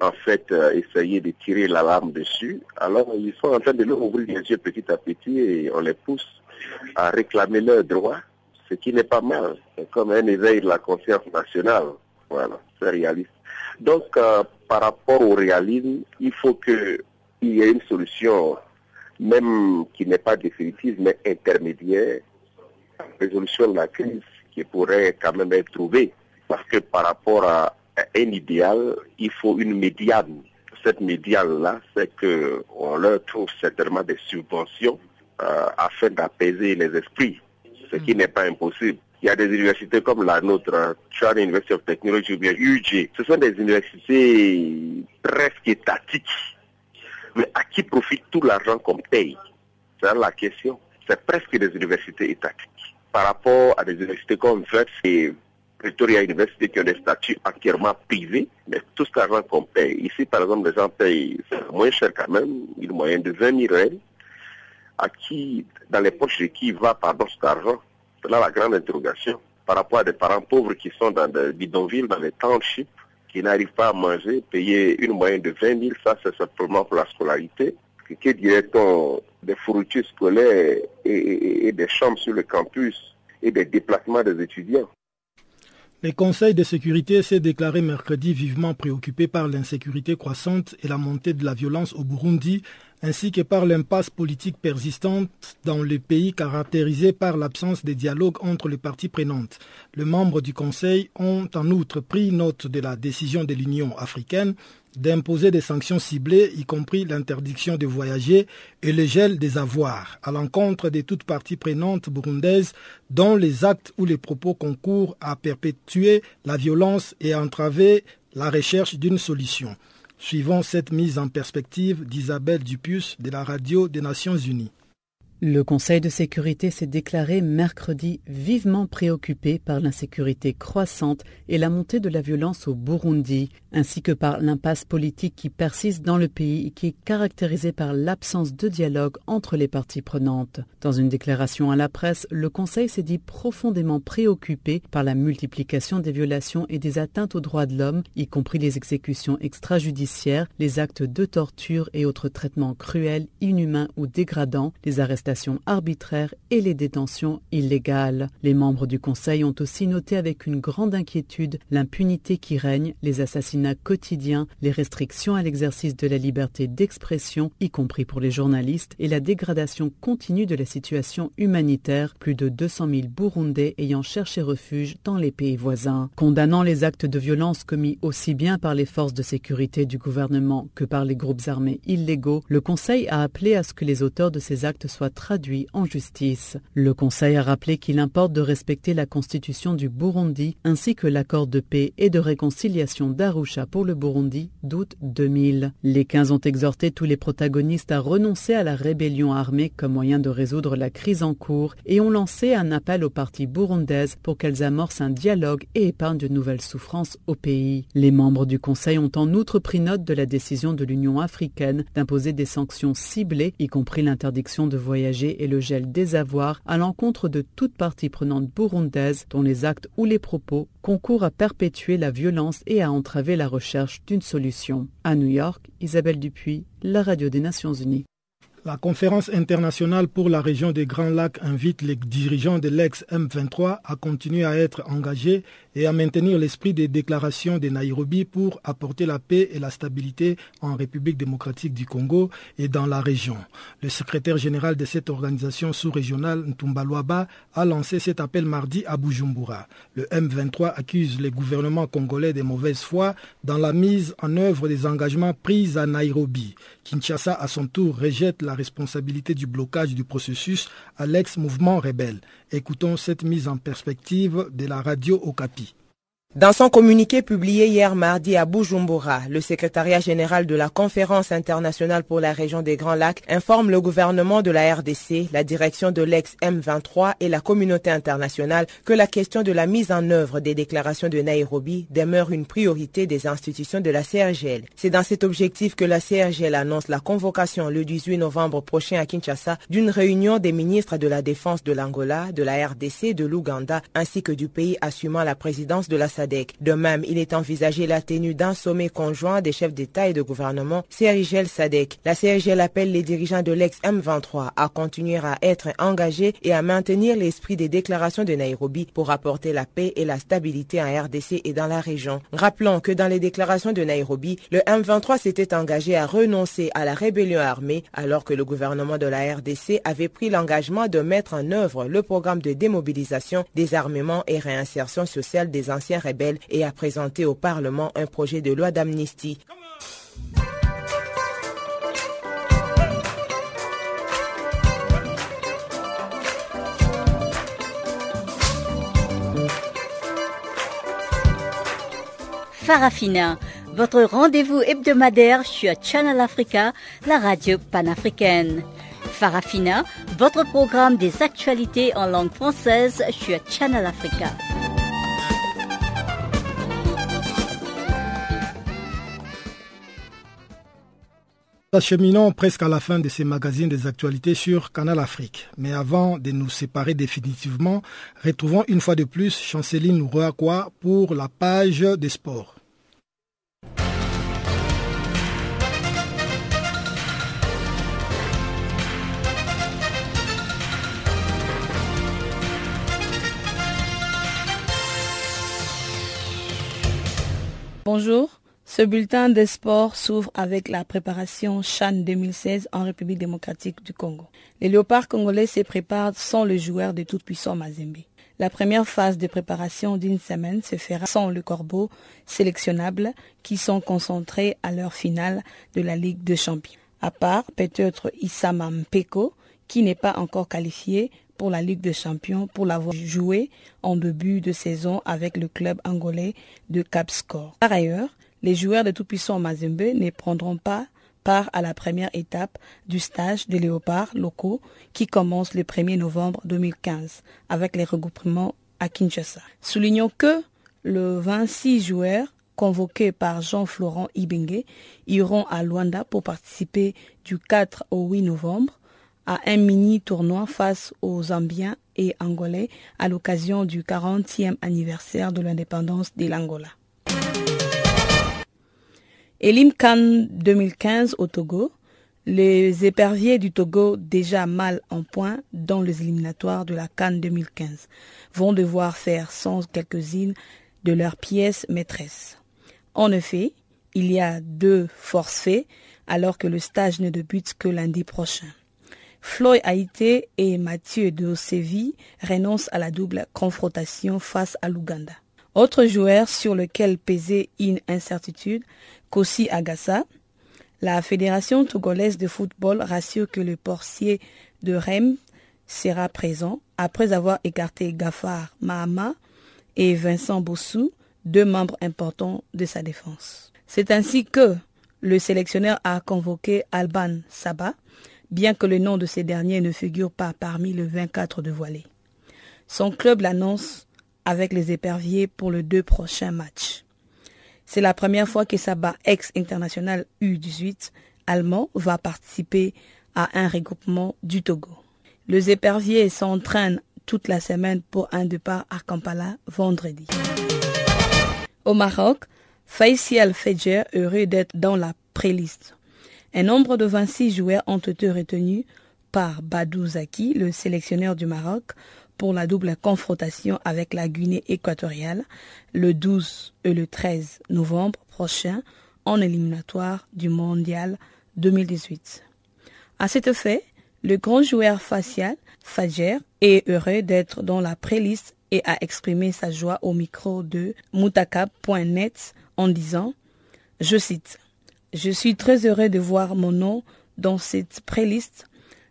en fait euh, essayé de tirer l'alarme dessus. Alors ils sont en train de leur ouvrir les yeux petit à petit et on les pousse à réclamer leurs droits, ce qui n'est pas mal. C'est comme un éveil de la conscience nationale. Voilà, c'est réaliste. Donc euh, par rapport au réalisme, il faut qu'il y ait une solution, même qui n'est pas définitive, mais intermédiaire, résolution de la crise qui pourrait quand même être trouvée. Parce que par rapport à un idéal, il faut une médiane. Cette médiane-là, c'est qu'on leur trouve certainement des subventions euh, afin d'apaiser les esprits, ce qui mm. n'est pas impossible. Il y a des universités comme la nôtre, China University of Technology ou bien UG. Ce sont des universités presque étatiques. Mais à qui profite tout l'argent qu'on paye? C'est la question. C'est presque des universités étatiques. Par rapport à des universités comme VEX et Pretoria University qui ont des statuts entièrement privés, mais tout cet argent qu'on paye. Ici, par exemple, les gens payent moins cher quand même, une moyenne de 20 000 règles. À qui, dans les poches de qui va, pardon, cet argent? C'est là la grande interrogation. Par rapport à des parents pauvres qui sont dans des bidonvilles, dans les townships, qui n'arrivent pas à manger, payer une moyenne de 20 000, ça c'est simplement pour la scolarité. Que dirait-on des fournitures scolaires et des chambres sur le campus et des déplacements des étudiants? Le Conseil de sécurité s'est déclaré mercredi vivement préoccupé par l'insécurité croissante et la montée de la violence au Burundi, ainsi que par l'impasse politique persistante dans le pays caractérisé par l'absence de dialogue entre les parties prenantes. Les membres du Conseil ont en outre pris note de la décision de l'Union africaine d'imposer des sanctions ciblées, y compris l'interdiction de voyager et le gel des avoirs, à l'encontre de toutes parties prenantes burundaises dont les actes ou les propos concourent à perpétuer la violence et à entraver la recherche d'une solution. Suivant cette mise en perspective d'Isabelle Dupuis de la radio des Nations Unies. Le Conseil de sécurité s'est déclaré mercredi vivement préoccupé par l'insécurité croissante et la montée de la violence au Burundi, ainsi que par l'impasse politique qui persiste dans le pays et qui est caractérisée par l'absence de dialogue entre les parties prenantes. Dans une déclaration à la presse, le Conseil s'est dit profondément préoccupé par la multiplication des violations et des atteintes aux droits de l'homme, y compris les exécutions extrajudiciaires, les actes de torture et autres traitements cruels, inhumains ou dégradants, les arrestations arbitraires et les détentions illégales. Les membres du Conseil ont aussi noté avec une grande inquiétude l'impunité qui règne, les assassinats quotidiens, les restrictions à l'exercice de la liberté d'expression, y compris pour les journalistes, et la dégradation continue de la situation humanitaire, plus de 200 000 Burundais ayant cherché refuge dans les pays voisins. Condamnant les actes de violence commis aussi bien par les forces de sécurité du gouvernement que par les groupes armés illégaux, le Conseil a appelé à ce que les auteurs de ces actes soient traduit en justice. Le Conseil a rappelé qu'il importe de respecter la constitution du Burundi ainsi que l'accord de paix et de réconciliation d'Arusha pour le Burundi d'août 2000. Les 15 ont exhorté tous les protagonistes à renoncer à la rébellion armée comme moyen de résoudre la crise en cours et ont lancé un appel aux parties burundaises pour qu'elles amorcent un dialogue et épargnent de nouvelles souffrances au pays. Les membres du Conseil ont en outre pris note de la décision de l'Union africaine d'imposer des sanctions ciblées, y compris l'interdiction de voyager et le gel des avoirs à l'encontre de toute partie prenante burundaise dont les actes ou les propos concourent à perpétuer la violence et à entraver la recherche d'une solution. À New York, Isabelle Dupuis, la radio des Nations Unies. La conférence internationale pour la région des Grands Lacs invite les dirigeants de l'ex-M23 à continuer à être engagés et à maintenir l'esprit des déclarations de Nairobi pour apporter la paix et la stabilité en République démocratique du Congo et dans la région. Le secrétaire général de cette organisation sous-régionale, Ntumbalwaba, a lancé cet appel mardi à Bujumbura. Le M23 accuse les gouvernements congolais de mauvaise foi dans la mise en œuvre des engagements pris à Nairobi. Kinshasa, à son tour, rejette la responsabilité du blocage du processus à l'ex-mouvement rebelle. Écoutons cette mise en perspective de la radio Okapi. Dans son communiqué publié hier mardi à Bujumbura, le secrétariat général de la Conférence internationale pour la région des Grands Lacs informe le gouvernement de la RDC, la direction de l'ex-M23 et la communauté internationale que la question de la mise en œuvre des déclarations de Nairobi demeure une priorité des institutions de la CRGL. C'est dans cet objectif que la CRGL annonce la convocation le 18 novembre prochain à Kinshasa d'une réunion des ministres de la Défense de l'Angola, de la RDC, de l'Ouganda ainsi que du pays assumant la présidence de la de même, il est envisagé la tenue d'un sommet conjoint des chefs d'État et de gouvernement CRIGEL SADEC. La CRGL appelle les dirigeants de l'ex-M23 à continuer à être engagés et à maintenir l'esprit des déclarations de Nairobi pour apporter la paix et la stabilité en RDC et dans la région. Rappelons que dans les déclarations de Nairobi, le M23 s'était engagé à renoncer à la rébellion armée alors que le gouvernement de la RDC avait pris l'engagement de mettre en œuvre le programme de démobilisation, désarmement et réinsertion sociale des anciens et a présenté au Parlement un projet de loi d'amnistie. Farafina, votre rendez-vous hebdomadaire sur Channel Africa, la radio panafricaine. Farafina, votre programme des actualités en langue française sur Channel Africa. Acheminons presque à la fin de ces magazines des actualités sur Canal Afrique. Mais avant de nous séparer définitivement, retrouvons une fois de plus Chanceline Rouakwa pour la page des sports. Bonjour, Ce bulletin des sports s'ouvre avec la préparation Chan 2016 en République démocratique du Congo. Les léopards congolais se préparent sans le joueur de tout-puissant Mazembe. La première phase de préparation d'une semaine se fera sans le corbeau sélectionnable qui sont concentrés à leur finale de la Ligue des Champions. À part peut-être Issama Mpeko qui n'est pas encore qualifié pour la Ligue des Champions pour l'avoir joué en début de saison avec le club angolais de Capscore. Par ailleurs, les joueurs de Tout-Puissant Mazembe ne prendront pas part à la première étape du stage des léopards locaux qui commence le 1er novembre 2015 avec les regroupements à Kinshasa. Soulignons que le 26 joueurs convoqués par Jean-Florent Ibengue iront à Luanda pour participer du 4 au 8 novembre à un mini tournoi face aux Zambiens et Angolais à l'occasion du 40e anniversaire de l'indépendance de l'Angola. Elim Khan 2015 au Togo. Les éperviers du Togo, déjà mal en point dans les éliminatoires de la Cannes 2015, vont devoir faire sans quelques-unes de leurs pièces maîtresses. En effet, il y a deux forfaits alors que le stage ne débute que lundi prochain. Floyd Haïté et Mathieu de Séville renoncent à la double confrontation face à l'Ouganda. Autre joueur sur lequel pesait une incertitude, Kossi Agassa, la Fédération togolaise de football rassure que le portier de Rennes sera présent après avoir écarté Gafar Mahama et Vincent Bossou, deux membres importants de sa défense. C'est ainsi que le sélectionneur a convoqué Alban Saba, bien que le nom de ces derniers ne figure pas parmi les 24 dévoilés. Son club l'annonce avec les éperviers pour les deux prochains matchs. C'est la première fois que Saba, ex-international U18 allemand, va participer à un regroupement du Togo. Les éperviers s'entraînent toute la semaine pour un départ à Kampala vendredi. Au Maroc, Faisal Fedjer heureux d'être dans la préliste. Un nombre de 26 joueurs ont été retenus par Badou Zaki, le sélectionneur du Maroc, pour la double confrontation avec la Guinée équatoriale le 12 et le 13 novembre prochain en éliminatoire du Mondial 2018. À cet effet, le grand joueur facial, Fadjer, est heureux d'être dans la préliste et a exprimé sa joie au micro de mutakab.net en disant, je cite, Je suis très heureux de voir mon nom dans cette préliste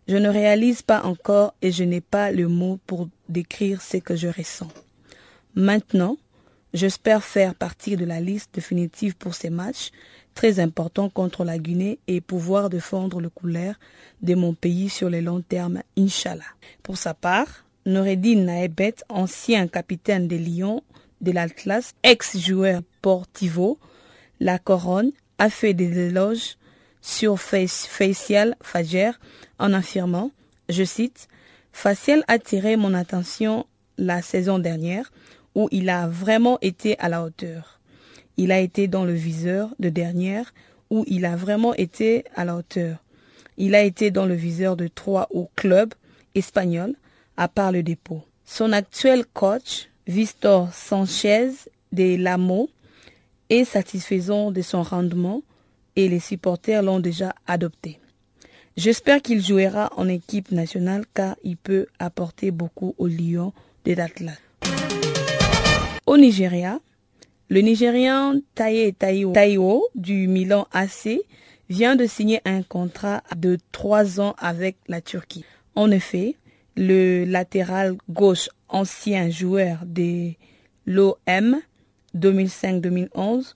je ne réalise pas encore et je n'ai pas le mot pour décrire ce que je ressens. Maintenant, j'espère faire partie de la liste définitive pour ces matchs très importants contre la Guinée et pouvoir défendre le couleur de mon pays sur le long terme, Inch'Allah. Pour sa part, Noureddin Naebet, ancien capitaine des Lions de l'Atlas, ex-joueur Portivo, la couronne, a fait des éloges sur Facial Fajer en affirmant, je cite, Facial a tiré mon attention la saison dernière où il a vraiment été à la hauteur. Il a été dans le viseur de dernière où il a vraiment été à la hauteur. Il a été dans le viseur de trois au club espagnol, à part le dépôt. Son actuel coach, Vistor Sanchez de Lamo, est satisfaisant de son rendement et les supporters l'ont déjà adopté. J'espère qu'il jouera en équipe nationale car il peut apporter beaucoup au Lyon de l'Atlas. Au Nigeria, le Nigérian Taye Taiwo du Milan AC vient de signer un contrat de trois ans avec la Turquie. En effet, le latéral gauche ancien joueur de l'OM 2005-2011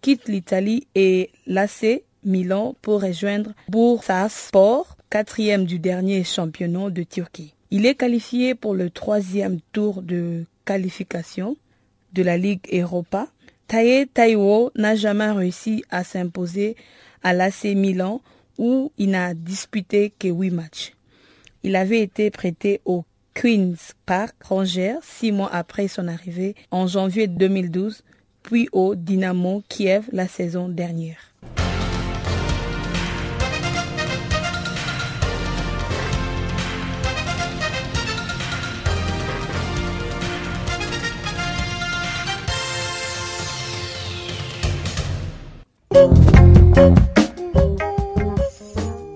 quitte l'Italie et l'AC Milan pour rejoindre Bursaspor, quatrième du dernier championnat de Turquie. Il est qualifié pour le troisième tour de qualification de la Ligue Europa. Taye Taiwo n'a jamais réussi à s'imposer à l'AC Milan où il n'a disputé que huit matchs. Il avait été prêté au Queen's Park Rangers six mois après son arrivée en janvier 2012 puis au Dynamo Kiev la saison dernière.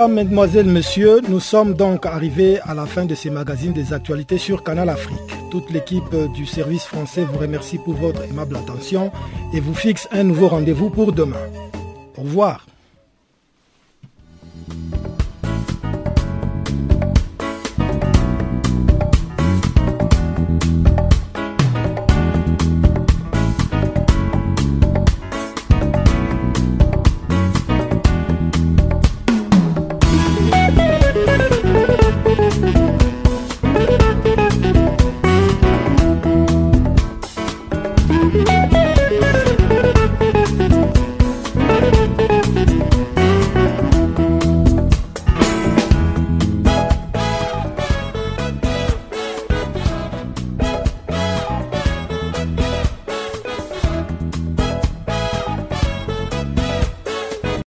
Mesdames, Mesdemoiselles, Messieurs, nous sommes donc arrivés à la fin de ce magazine des actualités sur Canal Afrique. Toute l'équipe du service français vous remercie pour votre aimable attention et vous fixe un nouveau rendez-vous pour demain. Au revoir.